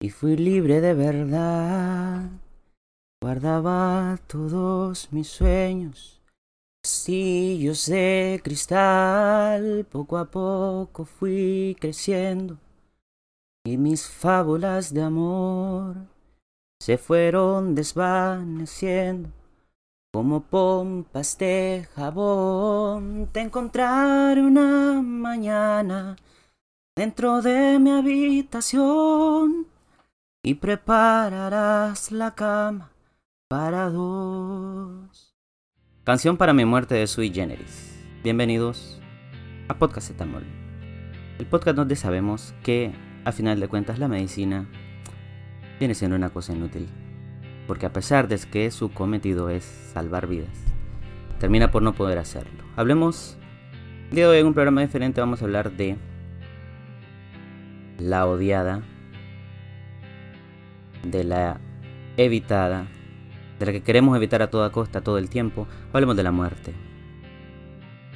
y fui libre de verdad. Guardaba todos mis sueños, castillos de cristal, poco a poco fui creciendo y mis fábulas de amor se fueron desvaneciendo como pompas de jabón. Te encontraré una mañana dentro de mi habitación y prepararás la cama para dos. Canción para mi muerte de Sui Generis. Bienvenidos a Podcast Etamol. El podcast donde sabemos que, a final de cuentas, la medicina viene siendo una cosa inútil. Porque a pesar de que su cometido es salvar vidas, termina por no poder hacerlo. Hablemos, el día de hoy en un programa diferente vamos a hablar de la odiada, de la evitada, de la que queremos evitar a toda costa todo el tiempo, hablemos de la muerte.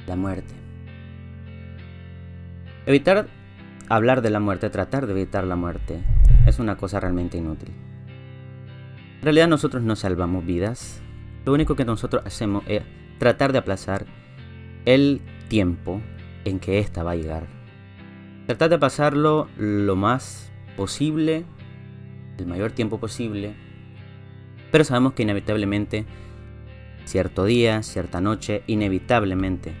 La muerte. Evitar hablar de la muerte, tratar de evitar la muerte, es una cosa realmente inútil. En realidad nosotros no salvamos vidas. Lo único que nosotros hacemos es tratar de aplazar el tiempo en que ésta va a llegar. Tratar de pasarlo lo más posible, el mayor tiempo posible, pero sabemos que inevitablemente, cierto día, cierta noche, inevitablemente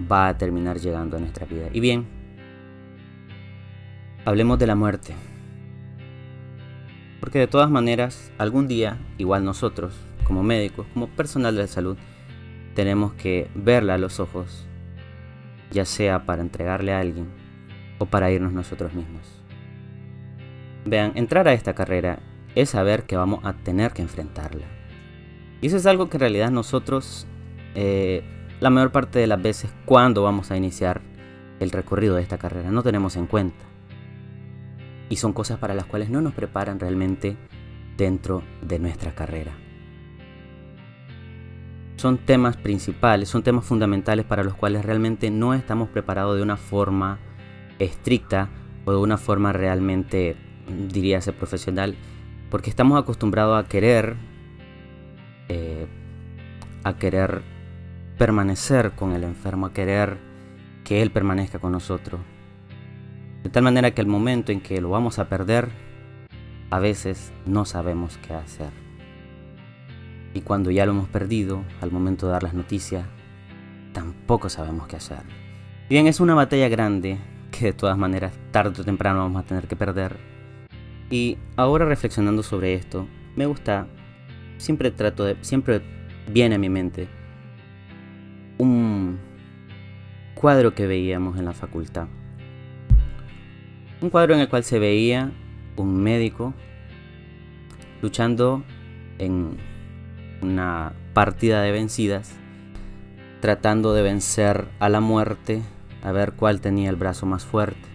va a terminar llegando a nuestra vida. Y bien, hablemos de la muerte. Porque de todas maneras, algún día, igual nosotros, como médicos, como personal de la salud, tenemos que verla a los ojos, ya sea para entregarle a alguien o para irnos nosotros mismos. Vean, entrar a esta carrera es saber que vamos a tener que enfrentarla. Y eso es algo que en realidad nosotros, eh, la mayor parte de las veces, cuando vamos a iniciar el recorrido de esta carrera, no tenemos en cuenta. Y son cosas para las cuales no nos preparan realmente dentro de nuestra carrera. Son temas principales, son temas fundamentales para los cuales realmente no estamos preparados de una forma estricta o de una forma realmente, diría ser profesional, porque estamos acostumbrados a querer, eh, a querer permanecer con el enfermo, a querer que él permanezca con nosotros. De tal manera que el momento en que lo vamos a perder, a veces no sabemos qué hacer. Y cuando ya lo hemos perdido, al momento de dar las noticias, tampoco sabemos qué hacer. Bien, es una batalla grande que de todas maneras tarde o temprano vamos a tener que perder. Y ahora reflexionando sobre esto, me gusta, siempre trato de, siempre viene a mi mente un cuadro que veíamos en la facultad. Un cuadro en el cual se veía un médico luchando en una partida de vencidas, tratando de vencer a la muerte a ver cuál tenía el brazo más fuerte.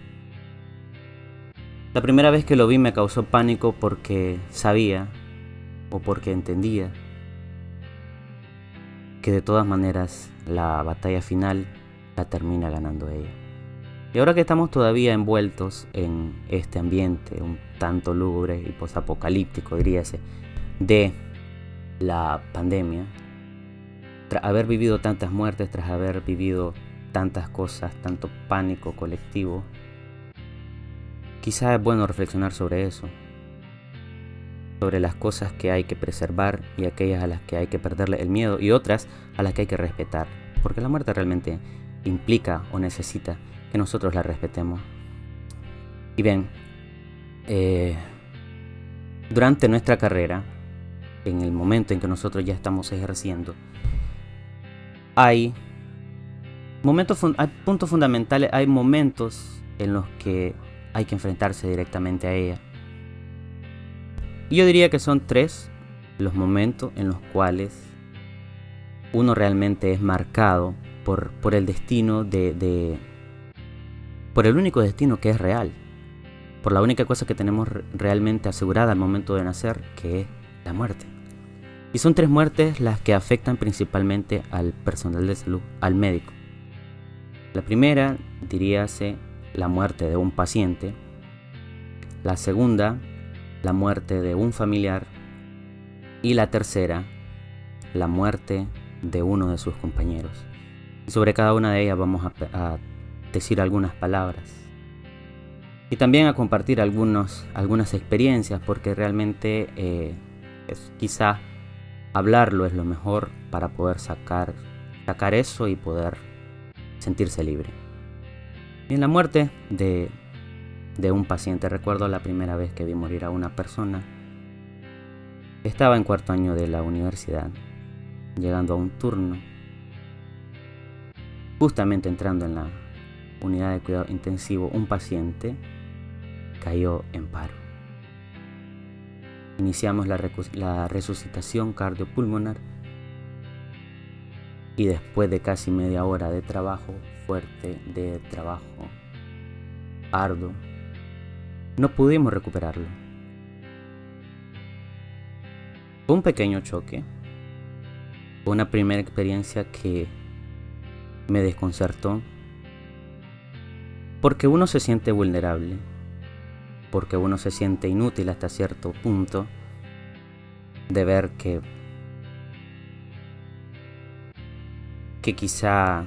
La primera vez que lo vi me causó pánico porque sabía o porque entendía que de todas maneras la batalla final la termina ganando ella. Y ahora que estamos todavía envueltos en este ambiente un tanto lúgubre y posapocalíptico, diríase, de la pandemia, tras haber vivido tantas muertes, tras haber vivido tantas cosas, tanto pánico colectivo, quizás es bueno reflexionar sobre eso, sobre las cosas que hay que preservar y aquellas a las que hay que perderle el miedo y otras a las que hay que respetar, porque la muerte realmente implica o necesita que nosotros la respetemos. Y bien, eh, durante nuestra carrera, en el momento en que nosotros ya estamos ejerciendo, hay momentos, hay puntos fundamentales, hay momentos en los que hay que enfrentarse directamente a ella. Y yo diría que son tres los momentos en los cuales uno realmente es marcado por, por el destino de, de, por el único destino que es real, por la única cosa que tenemos realmente asegurada al momento de nacer, que es la muerte. Y son tres muertes las que afectan principalmente al personal de salud, al médico. La primera, diríase, la muerte de un paciente. La segunda, la muerte de un familiar. Y la tercera, la muerte de uno de sus compañeros. sobre cada una de ellas vamos a, decir algunas palabras. Y también a compartir algunos, algunas experiencias, porque realmente eh, es, quizá hablarlo es lo mejor para poder sacar, sacar eso y poder sentirse libre. Y en la muerte de, de un paciente, recuerdo la primera vez que vi morir a una persona, estaba en cuarto año de la universidad, llegando a un turno, justamente entrando en la unidad de cuidado intensivo, un paciente cayó en paro. Iniciamos la, la resucitación cardiopulmonar y después de casi media hora de trabajo fuerte, de trabajo arduo, no pudimos recuperarlo. Fue un pequeño choque, fue una primera experiencia que me desconcertó porque uno se siente vulnerable, porque uno se siente inútil hasta cierto punto de ver que que quizá,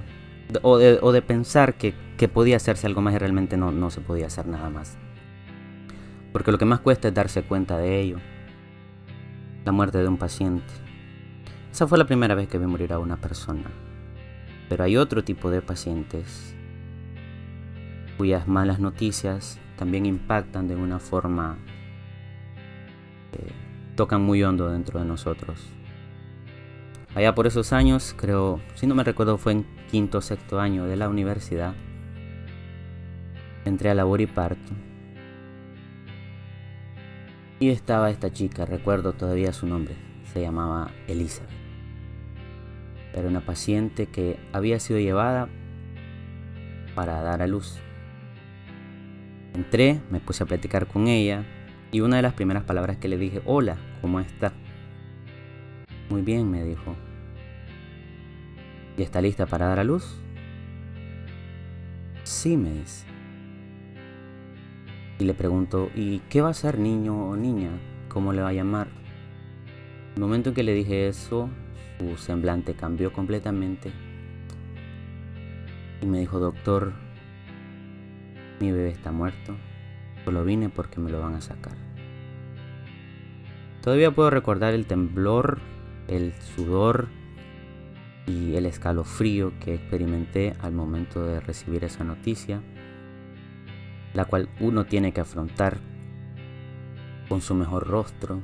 o de, pensar que, podía hacerse algo más y realmente no, no se podía hacer nada más. Porque lo que más cuesta es darse cuenta de ello. La muerte de un paciente. Esa fue la primera vez que vi morir a una persona. Pero hay otro tipo de pacientes cuyas malas noticias también impactan de una forma que tocan muy hondo dentro de nosotros. Allá por esos años, creo, si no me recuerdo, fue en quinto o sexto año de la universidad. Entré a labor y parto. Y estaba esta chica, recuerdo todavía su nombre, se llamaba Elizabeth. Era una paciente que había sido llevada para dar a luz. Entré, me puse a platicar con ella y una de las primeras palabras que le dije, hola, ¿cómo está? Muy bien, me dijo. ¿Y está lista para dar a luz? Sí, me dice. Y le pregunto, ¿y qué va a ser niño o niña? ¿Cómo le va a llamar? El momento en que le dije eso, su semblante cambió completamente. Y me dijo, doctor, mi bebé está muerto. Solo vine porque me lo van a sacar. Todavía puedo recordar el temblor, el sudor, y el escalofrío que experimenté al momento de recibir esa noticia, la cual uno tiene que afrontar con su mejor rostro,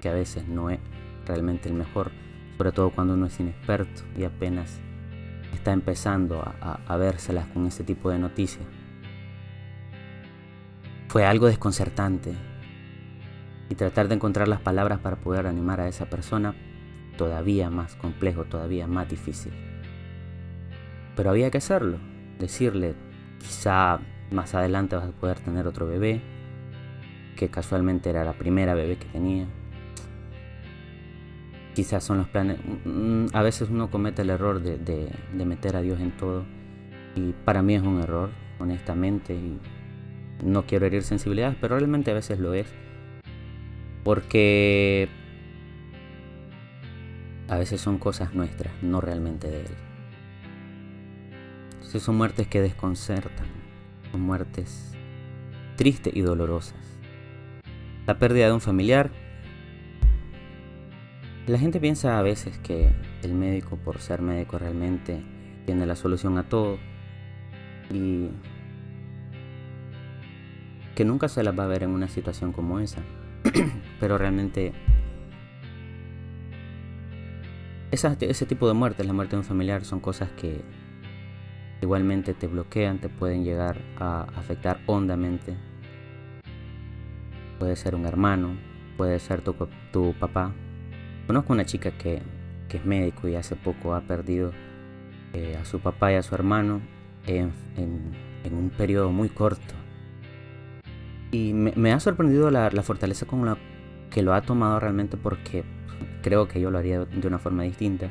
que a veces no es realmente el mejor, sobre todo cuando uno es inexperto y apenas está empezando a, a, con ese tipo de noticias. Fue algo desconcertante y tratar de encontrar las palabras para poder animar a esa persona todavía más complejo, todavía más difícil. Pero había que hacerlo, decirle, quizá más adelante vas a poder tener otro bebé, que casualmente era la primera bebé que tenía. Quizás son los planes, mm, a veces uno comete el error de, de meter a Dios en todo y para mí es un error, honestamente, y no quiero herir sensibilidades, pero realmente a veces lo es. Porque a veces son cosas nuestras, no realmente de Él. Entonces son muertes que desconcertan, son muertes tristes y dolorosas. La pérdida de un familiar. La gente piensa a veces que el médico, por ser médico, realmente tiene la solución a todo y que nunca se las va a ver en una situación como esa. Pero realmente ese tipo de muertes, la muerte de un familiar, son cosas que igualmente te bloquean, te pueden llegar a afectar hondamente. Puede ser un hermano, puede ser tu, tu papá. Conozco una chica que, es médico y hace poco ha perdido eh, a su papá y a su hermano en, un periodo muy corto. Y me, ha sorprendido la fortaleza con la que lo ha tomado realmente porque Creo que yo lo haría de una forma distinta,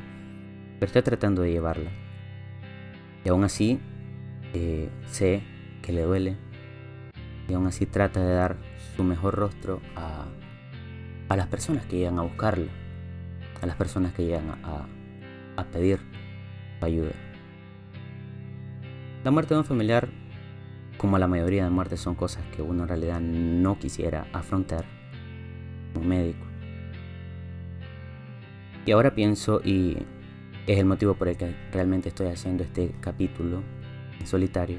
pero estoy tratando de llevarla. Y aún así, eh, sé que le duele y aún así trata de dar su mejor rostro a, a las personas que llegan a buscarla, a las personas que llegan a, a pedir ayuda. La muerte de un familiar, como la mayoría de muertes, son cosas que uno en realidad no quisiera afrontar como médico. Y ahora pienso, y es el motivo por el que realmente estoy haciendo este capítulo en solitario,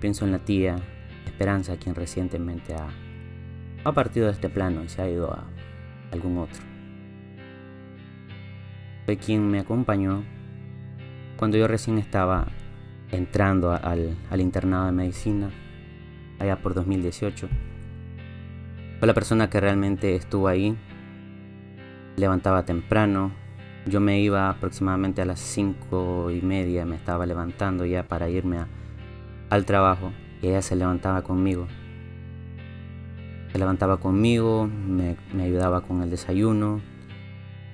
pienso en la tía Esperanza, quien recientemente ha, partido de este plano y se ha ido a algún otro. Fue quien me acompañó cuando yo recién estaba entrando al internado de medicina, allá por 2018. Fue la persona que realmente estuvo ahí. Levantaba temprano. Yo me iba aproximadamente a las cinco y media, me estaba levantando ya para irme al trabajo y ella se levantaba conmigo. Se levantaba conmigo, me, ayudaba con el desayuno,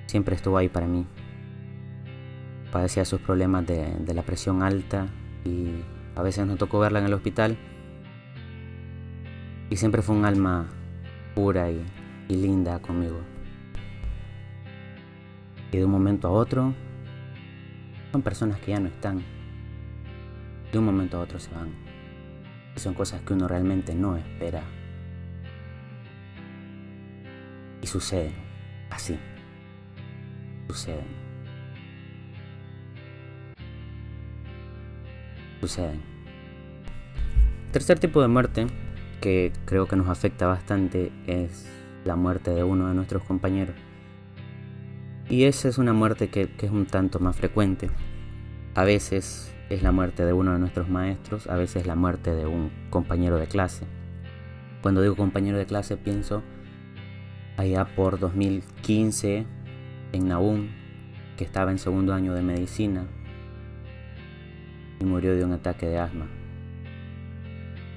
siempre estuvo ahí para mí. Padecía sus problemas de, la presión alta y a veces nos tocó verla en el hospital. Y siempre fue un alma pura y, linda conmigo. Y de un momento a otro, son personas que ya no están. De un momento a otro se van. Son cosas que uno realmente no espera. Y suceden así. Suceden. Suceden. Tercer tipo de muerte que creo que nos afecta bastante es la muerte de uno de nuestros compañeros. Y esa es una muerte que, es un tanto más frecuente. A veces es la muerte de uno de nuestros maestros, a veces la muerte de un compañero de clase. Cuando digo compañero de clase pienso allá por 2015 en Nahum, que estaba en segundo año de medicina y murió de un ataque de asma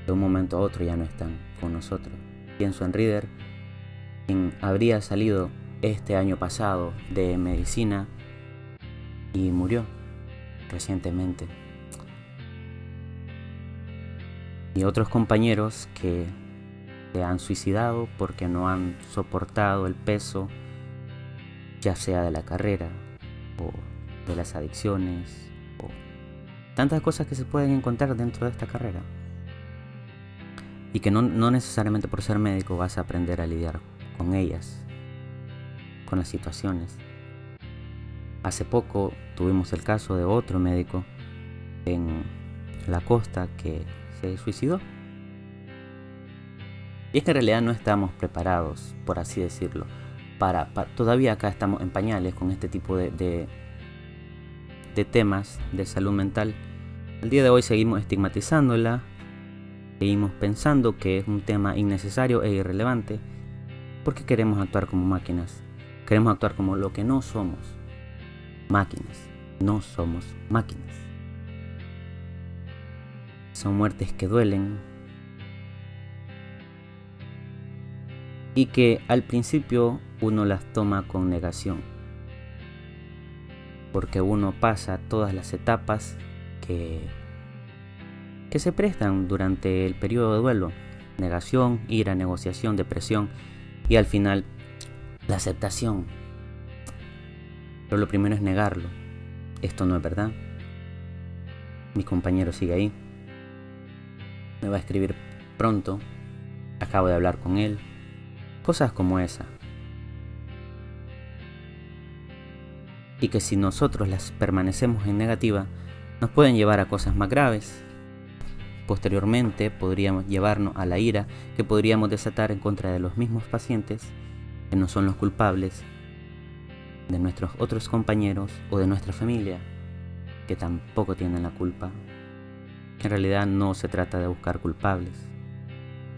de un momento a otro ya no están con nosotros. Pienso en Reader, quien habría salido este año pasado de medicina y murió recientemente. Y otros compañeros que se han suicidado porque no han soportado el peso, ya sea de la carrera o de las adicciones o tantas cosas que se pueden encontrar dentro de esta carrera y que no, necesariamente por ser médico vas a aprender a lidiar con ellas, con las situaciones. Hace poco tuvimos el caso de otro médico en la costa que se suicidó. Y es que en realidad no estamos preparados, por así decirlo, para, todavía acá estamos en pañales con este tipo de, de, temas de salud mental. El día de hoy seguimos estigmatizándola, Seguimos pensando que es un tema innecesario e irrelevante porque queremos actuar como máquinas. Queremos actuar como lo que no somos. Máquinas. No somos máquinas. Son muertes que duelen y que al principio uno las toma con negación. Porque uno pasa todas las etapas que que se prestan durante el periodo de duelo. Negación, ira, negociación, depresión y al final la aceptación. Pero lo primero es negarlo. Esto no es verdad. Mi compañero sigue ahí. Me va a escribir pronto. Acabo de hablar con él. Cosas como esa. Y que si nosotros las permanecemos en negativa, nos pueden llevar a cosas más graves Posteriormente podríamos llevarnos a la ira que podríamos desatar en contra de los mismos pacientes que no son los culpables, de nuestros otros compañeros o de nuestra familia que tampoco tienen la culpa. En realidad no se trata de buscar culpables,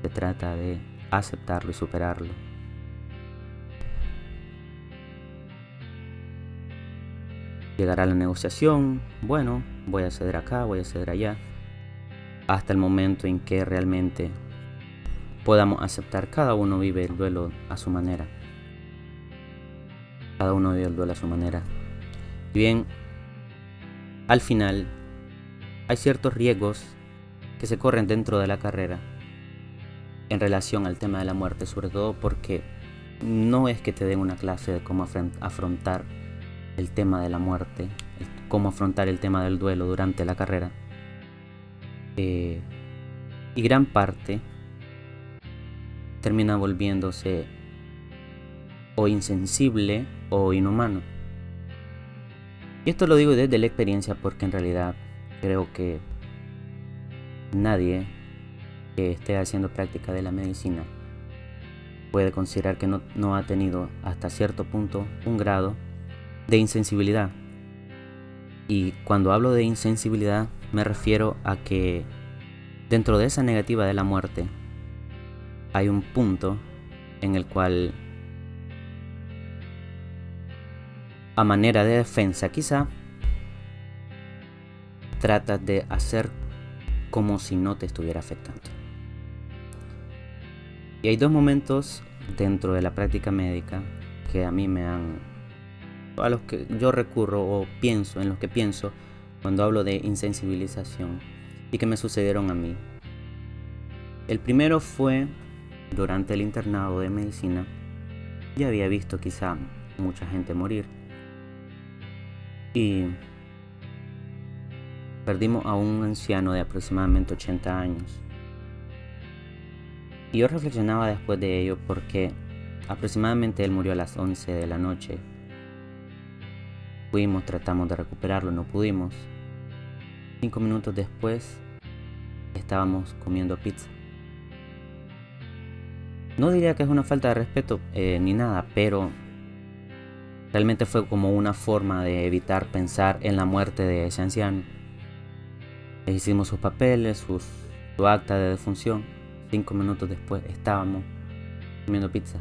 se trata de aceptarlo y superarlo. Llegará la negociación, bueno, voy a ceder acá, voy a ceder allá hasta el momento en que realmente podamos aceptar. Cada uno vive el duelo a su manera. Cada uno vive el duelo a su manera. Y bien, al final hay ciertos riesgos que se corren dentro de la carrera en relación al tema de la muerte, sobre todo porque no es que te den una clase de cómo afrontar el tema de la muerte, cómo afrontar el tema del duelo durante la carrera. Eh, y gran parte termina volviéndose o insensible o inhumano. Y esto lo digo desde la experiencia porque en realidad creo que nadie que esté haciendo práctica de la medicina puede considerar que no, no ha tenido hasta cierto punto un grado de insensibilidad. Y cuando hablo de insensibilidad me refiero a que dentro de esa negativa de la muerte hay un punto en el cual a manera de defensa quizá tratas de hacer como si no te estuviera afectando. Y hay dos momentos dentro de la práctica médica que a mí me han a los que yo recurro o pienso, en los que pienso cuando hablo de insensibilización y que me sucedieron a mí. El primero fue durante el internado de medicina. Ya había visto quizá mucha gente morir. Y perdimos a un anciano de aproximadamente 80 años. Y yo reflexionaba después de ello porque aproximadamente él murió a las 11 de la noche Fuimos, tratamos de recuperarlo, no pudimos. Cinco minutos después estábamos comiendo pizza. No diría que es una falta de respeto eh, ni nada, pero realmente fue como una forma de evitar pensar en la muerte de ese anciano. Le hicimos sus papeles, sus, su acta de defunción. Cinco minutos después estábamos comiendo pizza.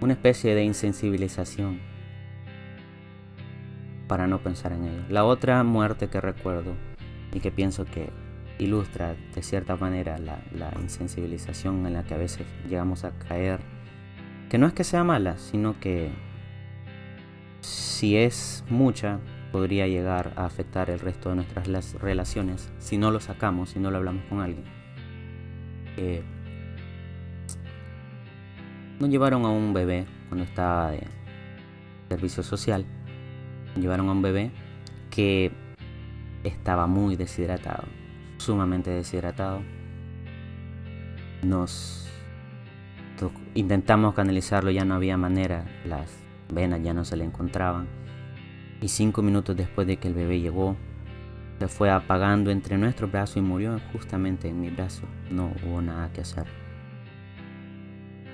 Una especie de insensibilización para no pensar en ello. La otra muerte que recuerdo y que pienso que ilustra de cierta manera la, insensibilización en la que a veces llegamos a caer, que no es que sea mala, sino que si es mucha, podría llegar a afectar el resto de nuestras relaciones si no lo sacamos, si no lo hablamos con alguien. Eh, nos llevaron a un bebé cuando estaba de servicio social llevaron a un bebé que estaba muy deshidratado, sumamente deshidratado. Nos intentamos canalizarlo, ya no había manera, las venas ya no se le encontraban. Y cinco minutos después de que el bebé llegó, se fue apagando entre nuestro brazo y murió justamente en mi brazo. No hubo nada que hacer.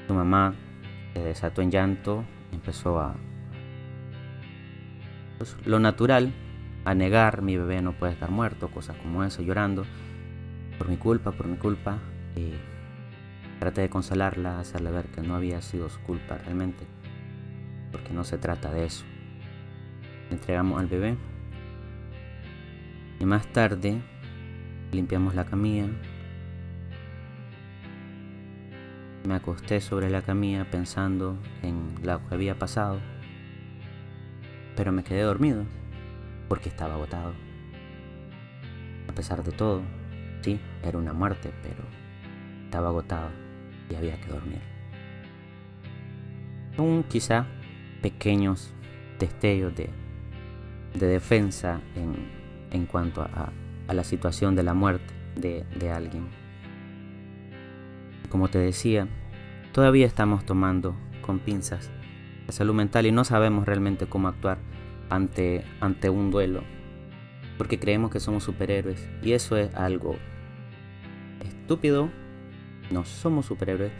Su mamá se desató en llanto, empezó a pues, lo natural a negar mi bebé no puede estar muerto, cosas como eso, llorando por mi culpa, por mi culpa. Y traté de consolarla, hacerle ver que no había sido su culpa realmente, porque no se trata de eso. entregamos al bebé y más tarde limpiamos la camilla. Me acosté sobre la camilla pensando en lo que había pasado pero me quedé dormido porque estaba agotado. A pesar de todo, sí, era una muerte, pero estaba agotado y había que dormir. Un quizá pequeños destellos de, de defensa en, cuanto a, la situación de la muerte de, alguien. Como te decía, todavía estamos tomando con pinzas salud mental y no sabemos realmente cómo actuar ante un duelo, porque creemos que somos superhéroes y eso es algo estúpido, no somos superhéroes,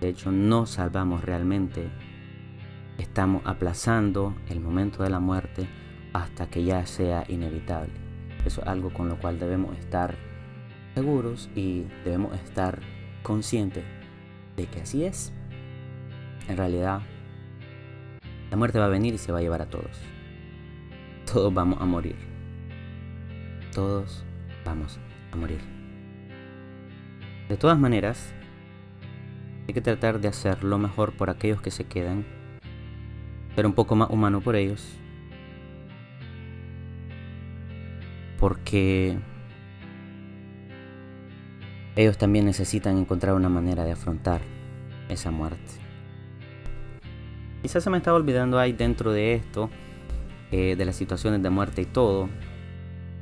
de hecho no salvamos realmente, estamos aplazando el momento de la muerte hasta que ya sea inevitable. Eso es algo con lo cual debemos estar seguros y debemos estar conscientes de que así es. En realidad la muerte va a venir y se va a llevar a todos. Todos vamos a morir. Todos vamos a morir. De todas maneras, hay que tratar de hacer lo mejor por aquellos que se quedan, pero un poco más humano por ellos. Porque ellos también necesitan encontrar una manera de afrontar esa muerte. Quizás se me estaba olvidando ahí dentro de esto, eh, de las situaciones de muerte y todo,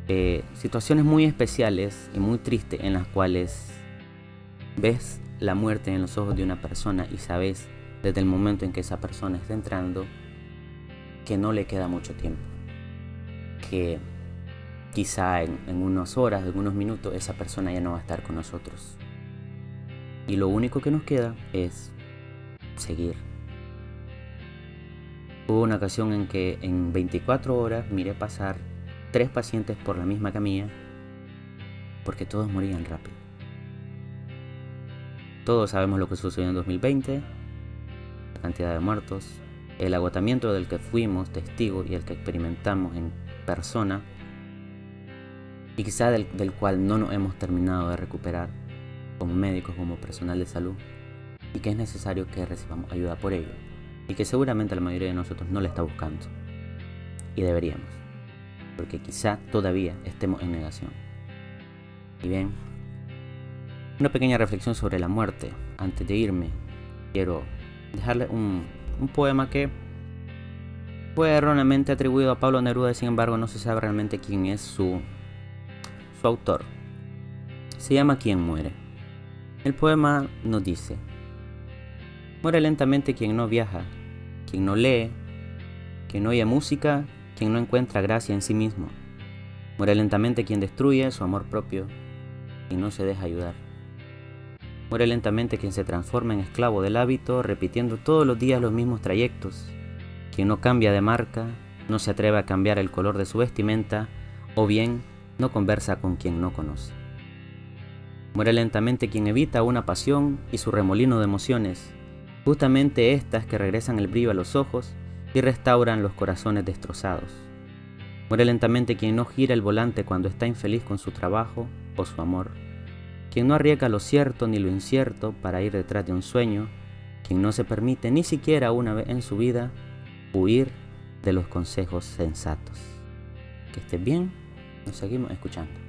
eh, situaciones muy especiales y muy tristes en las cuales ves la muerte en los ojos de una persona y sabes desde el momento en que esa persona está entrando que no le queda mucho tiempo. Que quizá en, en unas horas, en unos minutos, esa persona ya no va a estar con nosotros. Y lo único que nos queda es seguir. Hubo una ocasión en que en 24 horas miré pasar tres pacientes por la misma camilla porque todos morían rápido. Todos sabemos lo que sucedió en 2020, la cantidad de muertos, el agotamiento del que fuimos testigos y el que experimentamos en persona y quizá del, del cual no nos hemos terminado de recuperar como médicos, como personal de salud y que es necesario que recibamos ayuda por ello y que seguramente la mayoría de nosotros no le está buscando y deberíamos porque quizá todavía estemos en negación. Y bien, una pequeña reflexión sobre la muerte. Antes de irme, quiero dejarle un, poema que fue erróneamente atribuido a Pablo Neruda, sin embargo no se sabe realmente quién es su, su autor. Se llama Quien muere. El poema nos dice, muere lentamente quien no viaja, quien no lee, quien no oye música, quien no encuentra gracia en sí mismo. Muere lentamente quien destruye su amor propio y no se deja ayudar. Muere lentamente quien se transforma en esclavo del hábito, repitiendo todos los días los mismos trayectos. Quien no cambia de marca, no se atreve a cambiar el color de su vestimenta, o bien no conversa con quien no conoce. Muere lentamente quien evita una pasión y su remolino de emociones, justamente estas que regresan el brillo a los ojos y restauran los corazones destrozados. Muere lentamente quien no gira el volante cuando está infeliz con su trabajo o su amor quien no arriesga lo cierto ni lo incierto para ir detrás de un sueño, quien no se permite ni siquiera una vez en su vida huir de los consejos sensatos. Que estés bien, nos seguimos escuchando.